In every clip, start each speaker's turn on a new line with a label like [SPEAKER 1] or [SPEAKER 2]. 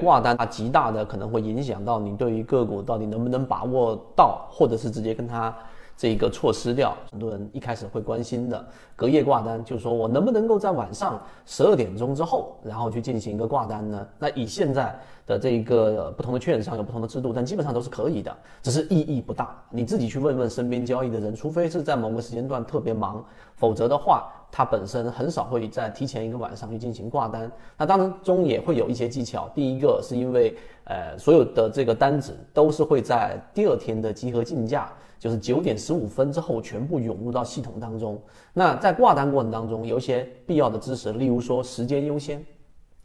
[SPEAKER 1] 挂单它极大的可能会影响到你对于个股到底能不能把握到，或者是直接跟它。这一个措施掉，很多人一开始会关心的隔夜挂单，就是说我能不能够在晚上十二点钟之后，然后去进行一个挂单呢？那以现在的这一个不同的券商有不同的制度，但基本上都是可以的，只是意义不大。你自己去问问身边交易的人，除非是在某个时间段特别忙，否则的话，他本身很少会在提前一个晚上去进行挂单。那当然中也会有一些技巧，第一个是因为呃所有的这个单子都是会在第二天的集合竞价。就是九点十五分之后全部涌入到系统当中。那在挂单过程当中，有一些必要的知识，例如说时间优先，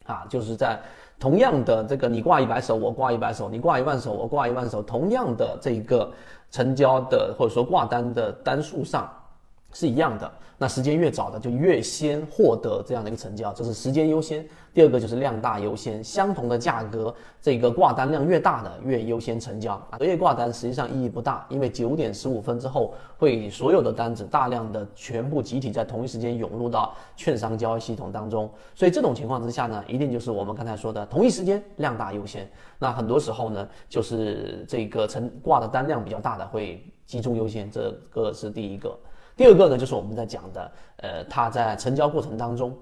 [SPEAKER 1] 啊，就是在同样的这个你挂一百手，我挂一百手，你挂一万手，我挂一万手，同样的这个成交的或者说挂单的单数上是一样的。那时间越早的就越先获得这样的一个成交，这是时间优先。第二个就是量大优先，相同的价格，这个挂单量越大的越优先成交啊。隔夜挂单实际上意义不大，因为九点十五分之后会所有的单子大量的全部集体在同一时间涌入到券商交易系统当中，所以这种情况之下呢，一定就是我们刚才说的同一时间量大优先。那很多时候呢，就是这个成挂的单量比较大的会集中优先，这个是第一个。第二个呢，就是我们在讲的，呃，它在成交过程当中，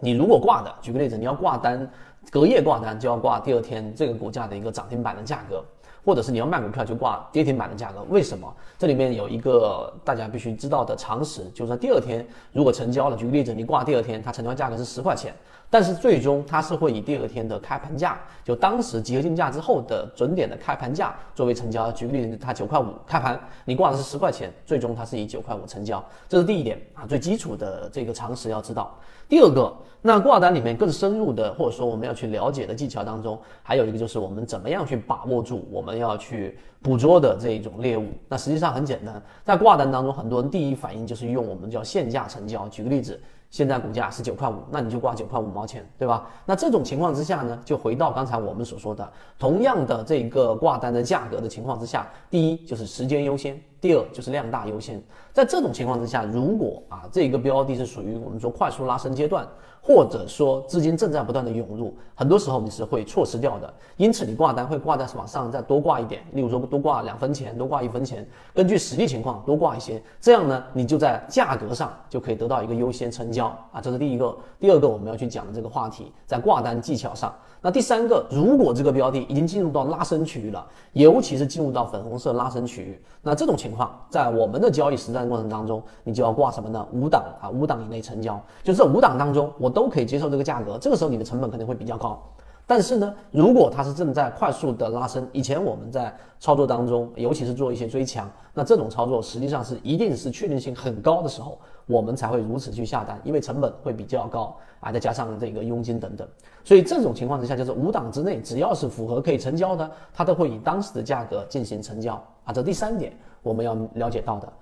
[SPEAKER 1] 你如果挂的，举个例子，你要挂单，隔夜挂单就要挂第二天这个股价的一个涨停板的价格，或者是你要卖股票就挂跌停板的价格。为什么？这里面有一个大家必须知道的常识，就是说第二天如果成交了，举个例子，你挂第二天，它成交价格是十块钱。但是最终它是会以第二天的开盘价，就当时集合竞价之后的准点的开盘价作为成交。举个例子，它九块五开盘，你挂的是十块钱，最终它是以九块五成交。这是第一点啊，最基础的这个常识要知道。第二个，那挂单里面更深入的，或者说我们要去了解的技巧当中，还有一个就是我们怎么样去把握住我们要去捕捉的这一种猎物。那实际上很简单，在挂单当中，很多人第一反应就是用我们叫限价成交。举个例子。现在股价是九块五，那你就挂九块五毛钱，对吧？那这种情况之下呢，就回到刚才我们所说的，同样的这个挂单的价格的情况之下，第一就是时间优先，第二就是量大优先。在这种情况之下，如果啊这个标的是属于我们说快速拉升阶段。或者说资金正在不断的涌入，很多时候你是会错失掉的，因此你挂单会挂在往上再多挂一点，例如说多挂两分钱，多挂一分钱，根据实际情况多挂一些，这样呢你就在价格上就可以得到一个优先成交啊，这是第一个。第二个我们要去讲的这个话题，在挂单技巧上。那第三个，如果这个标的已经进入到拉升区域了，尤其是进入到粉红色拉升区域，那这种情况在我们的交易实战过程当中，你就要挂什么呢？五档啊，五档以内成交，就这五档当中，我都可以接受这个价格，这个时候你的成本肯定会比较高。但是呢，如果它是正在快速的拉升，以前我们在操作当中，尤其是做一些追强，那这种操作实际上是一定是确定性很高的时候，我们才会如此去下单，因为成本会比较高啊，再加上这个佣金等等，所以这种情况之下，就是五档之内只要是符合可以成交的，它都会以当时的价格进行成交啊。这第三点我们要了解到的。